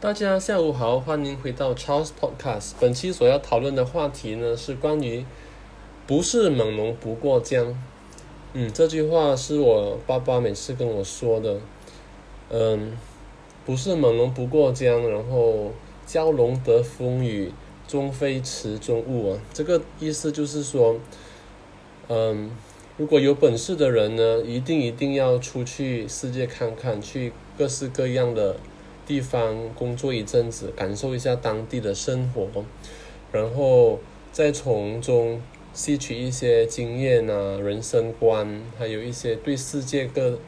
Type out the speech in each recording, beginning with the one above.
大家下午好，欢迎回到 Charles Podcast。本期所要讨论的话题呢，是关于“不是猛龙不过江”。嗯，这句话是我爸爸每次跟我说的。嗯，不是猛龙不过江，然后蛟龙得风雨，终非池中物啊。这个意思就是说，嗯，如果有本事的人呢，一定一定要出去世界看看，去各式各样的。地方工作一阵子，感受一下当地的生活，然后再从中吸取一些经验啊、人生观，还有一些对世界各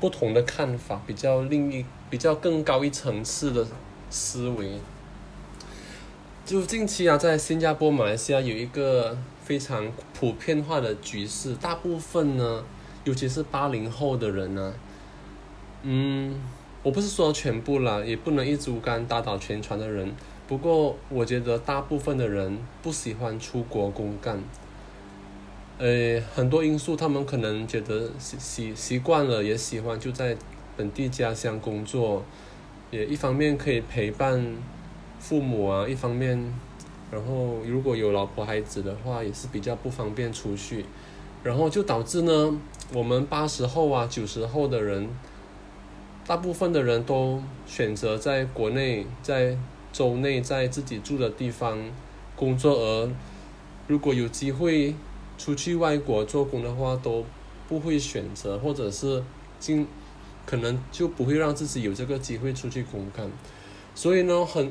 不同的看法，比较另一比较更高一层次的思维。就近期啊，在新加坡、马来西亚有一个非常普遍化的局势，大部分呢，尤其是八零后的人呢，嗯。我不是说全部啦，也不能一竹竿打倒全船的人。不过，我觉得大部分的人不喜欢出国公干。呃，很多因素，他们可能觉得习习习惯了，也喜欢就在本地家乡工作，也一方面可以陪伴父母啊，一方面，然后如果有老婆孩子的话，也是比较不方便出去，然后就导致呢，我们八十后啊、九十后的人。大部分的人都选择在国内，在州内，在自己住的地方工作，而如果有机会出去外国做工的话，都不会选择，或者是尽可能就不会让自己有这个机会出去公干。所以呢，很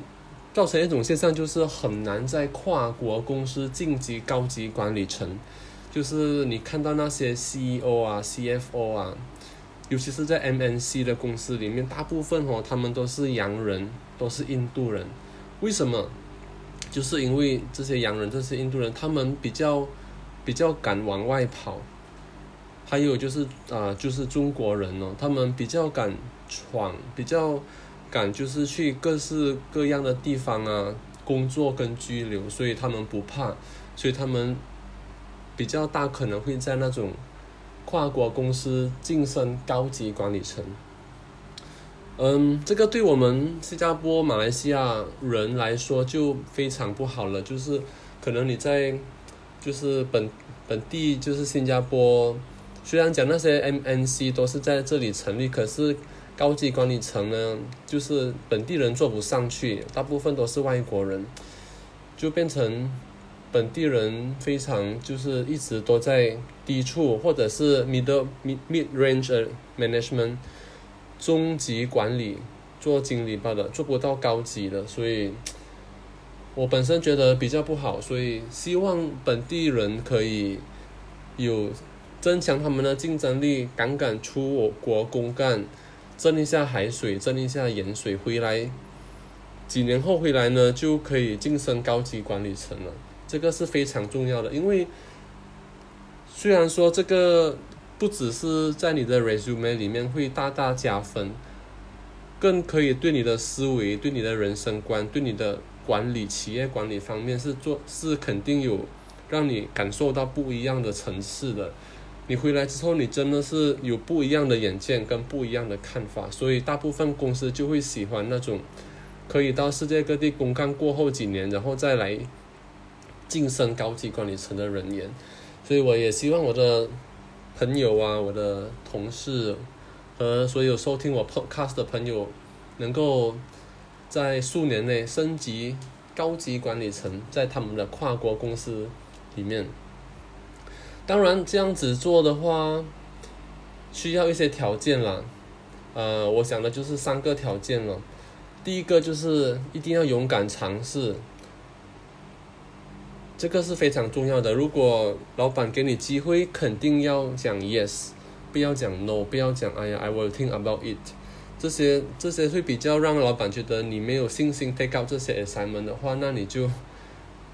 造成一种现象，就是很难在跨国公司晋级高级管理层，就是你看到那些 CEO 啊、CFO 啊。尤其是在 MNC 的公司里面，大部分哦，他们都是洋人，都是印度人。为什么？就是因为这些洋人，这些印度人，他们比较比较敢往外跑。还有就是啊，就是中国人哦，他们比较敢闯，比较敢就是去各式各样的地方啊工作跟居留，所以他们不怕，所以他们比较大可能会在那种。跨国公司晋升高级管理层，嗯，这个对我们新加坡、马来西亚人来说就非常不好了。就是可能你在，就是本本地就是新加坡，虽然讲那些 MNC 都是在这里成立，可是高级管理层呢，就是本地人做不上去，大部分都是外国人，就变成。本地人非常就是一直都在低处，或者是 middle mid mid range management 中级管理做经理罢了，做不到高级的，所以我本身觉得比较不好，所以希望本地人可以有增强他们的竞争力，敢敢出我国公干，挣一下海水，挣一下盐水回来，几年后回来呢，就可以晋升高级管理层了。这个是非常重要的，因为虽然说这个不只是在你的 resume 里面会大大加分，更可以对你的思维、对你的人生观、对你的管理、企业管理方面是做是肯定有让你感受到不一样的层次的。你回来之后，你真的是有不一样的眼界跟不一样的看法，所以大部分公司就会喜欢那种可以到世界各地公干过后几年，然后再来。晋升高级管理层的人员，所以我也希望我的朋友啊，我的同事和所有收听我 podcast 的朋友，能够在数年内升级高级管理层，在他们的跨国公司里面。当然，这样子做的话，需要一些条件啦。呃，我想的就是三个条件了。第一个就是一定要勇敢尝试。这个是非常重要的。如果老板给你机会，肯定要讲 yes，不要讲 no，不要讲哎呀，I will think about it。这些这些会比较让老板觉得你没有信心 take out 这些 assignment 的话，那你就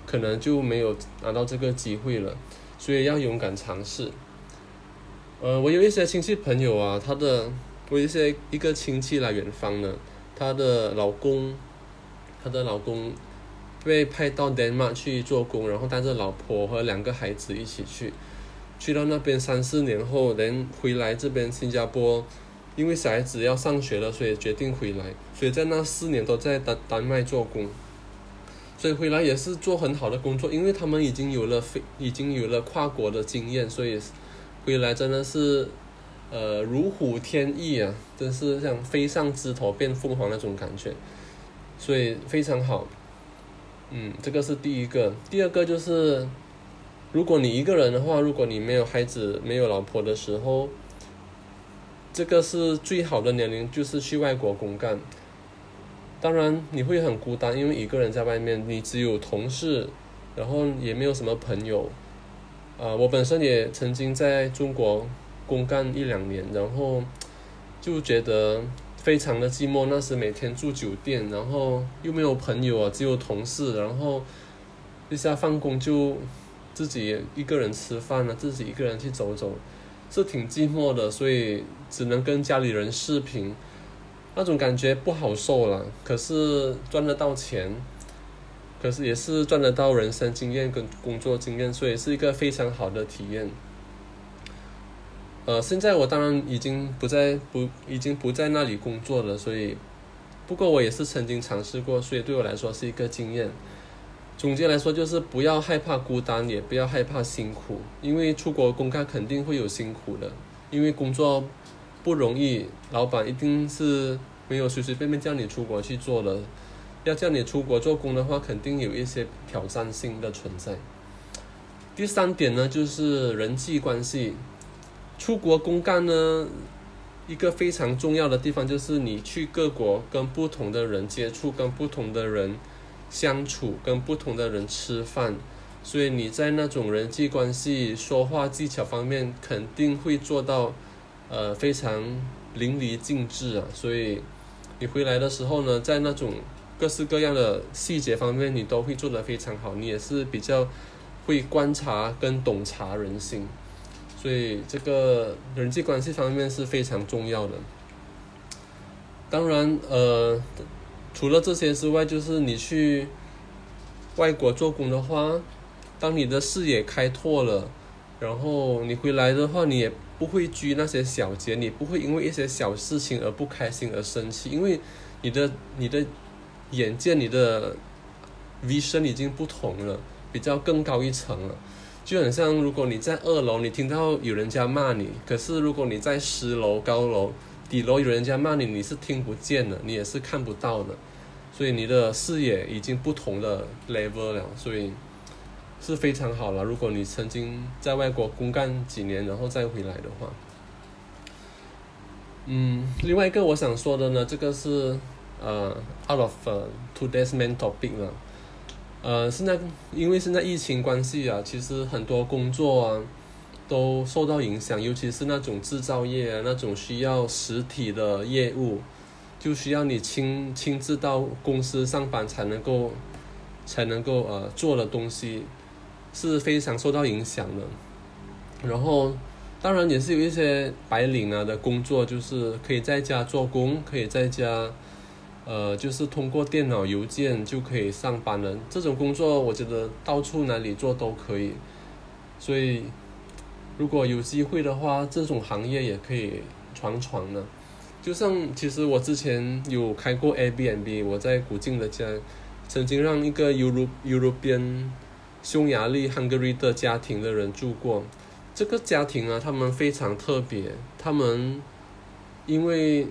可能就没有拿到这个机会了。所以要勇敢尝试。呃，我有一些亲戚朋友啊，他的我一些一个亲戚来远方的，他的老公，他的老公。被派到丹麦去做工，然后带着老婆和两个孩子一起去，去到那边三四年后，人回来这边新加坡因为小孩子要上学了，所以决定回来。所以在那四年都在丹丹麦做工，所以回来也是做很好的工作，因为他们已经有了飞，已经有了跨国的经验，所以回来真的是，呃，如虎添翼啊，真是像飞上枝头变凤凰那种感觉，所以非常好。嗯，这个是第一个，第二个就是。如果你一个人的话，如果你没有孩子、没有老婆的时候，这个是最好的年龄，就是去外国公干。当然你会很孤单，因为一个人在外面，你只有同事，然后也没有什么朋友。啊，我本身也曾经在中国公干一两年，然后就觉得非常的寂寞。那时每天住酒店，然后又没有朋友啊，只有同事，然后一下放工就。自己一个人吃饭了，自己一个人去走走，是挺寂寞的，所以只能跟家里人视频，那种感觉不好受了。可是赚得到钱，可是也是赚得到人生经验跟工作经验，所以是一个非常好的体验。呃，现在我当然已经不在不已经不在那里工作了，所以不过我也是曾经尝试过，所以对我来说是一个经验。总结来说，就是不要害怕孤单，也不要害怕辛苦，因为出国公干肯定会有辛苦的，因为工作不容易，老板一定是没有随随便便叫你出国去做的，要叫你出国做工的话，肯定有一些挑战性的存在。第三点呢，就是人际关系，出国公干呢，一个非常重要的地方就是你去各国跟不同的人接触，跟不同的人。相处跟不同的人吃饭，所以你在那种人际关系、说话技巧方面肯定会做到，呃，非常淋漓尽致啊。所以你回来的时候呢，在那种各式各样的细节方面，你都会做得非常好。你也是比较会观察跟洞察人心，所以这个人际关系方面是非常重要的。当然，呃。除了这些之外，就是你去外国做工的话，当你的视野开拓了，然后你回来的话，你也不会拘那些小节，你不会因为一些小事情而不开心而生气，因为你的你的眼界、你的 vision 已经不同了，比较更高一层了。就很像，如果你在二楼，你听到有人家骂你，可是如果你在十楼高楼。底楼有人家骂你，你是听不见的，你也是看不到的，所以你的视野已经不同的 level 了，所以是非常好了。如果你曾经在外国公干几年，然后再回来的话，嗯，另外一个我想说的呢，这个是呃 out of today's main topic 了，呃，现在因为现在疫情关系啊，其实很多工作啊。都受到影响，尤其是那种制造业啊，那种需要实体的业务，就需要你亲亲自到公司上班才能够，才能够呃做的东西，是非常受到影响的。然后，当然也是有一些白领啊的工作，就是可以在家做工，可以在家，呃，就是通过电脑、邮件就可以上班了这种工作，我觉得到处哪里做都可以，所以。如果有机会的话，这种行业也可以闯闯呢。就像其实我之前有开过 Airbnb，我在古晋的家，曾经让一个 Europe European 匈牙利 Hungary 的家庭的人住过。这个家庭啊，他们非常特别，他们因为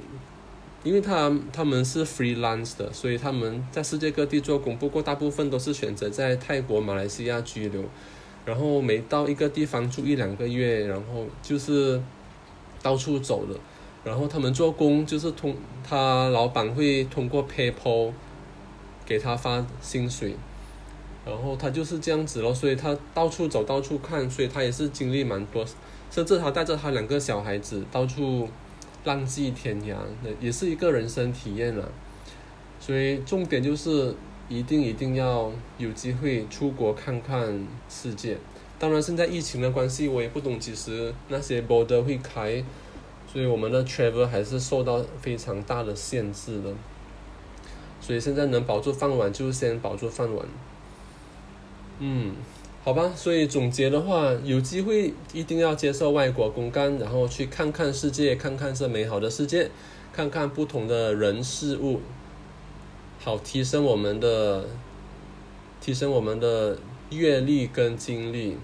因为他他们是 freelance 的，所以他们在世界各地做工，不过大部分都是选择在泰国、马来西亚居留。然后每到一个地方住一两个月，然后就是到处走的。然后他们做工就是通，他老板会通过 PayPal 给他发薪水，然后他就是这样子咯。所以他到处走，到处看，所以他也是经历蛮多。甚至他带着他两个小孩子到处浪迹天涯，那也是一个人生体验了。所以重点就是。一定一定要有机会出国看看世界。当然，现在疫情的关系，我也不懂其实那些 border 会开，所以我们的 travel 还是受到非常大的限制的。所以现在能保住饭碗就先保住饭碗。嗯，好吧，所以总结的话，有机会一定要接受外国公干，然后去看看世界，看看这美好的世界，看看不同的人事物，好提升我们的，提升我们的阅历跟经历。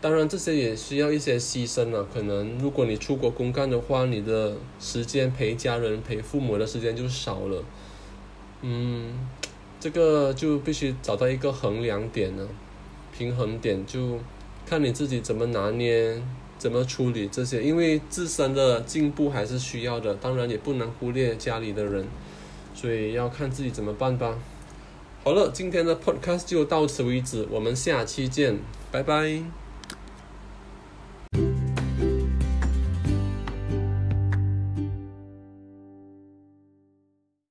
当然，这些也需要一些牺牲了。可能如果你出国公干的话，你的时间陪家人、陪父母的时间就少了。嗯，这个就必须找到一个衡量点呢，平衡点就看你自己怎么拿捏、怎么处理这些。因为自身的进步还是需要的，当然也不能忽略家里的人，所以要看自己怎么办吧。好了，今天的 podcast 就到此为止，我们下期见，拜拜。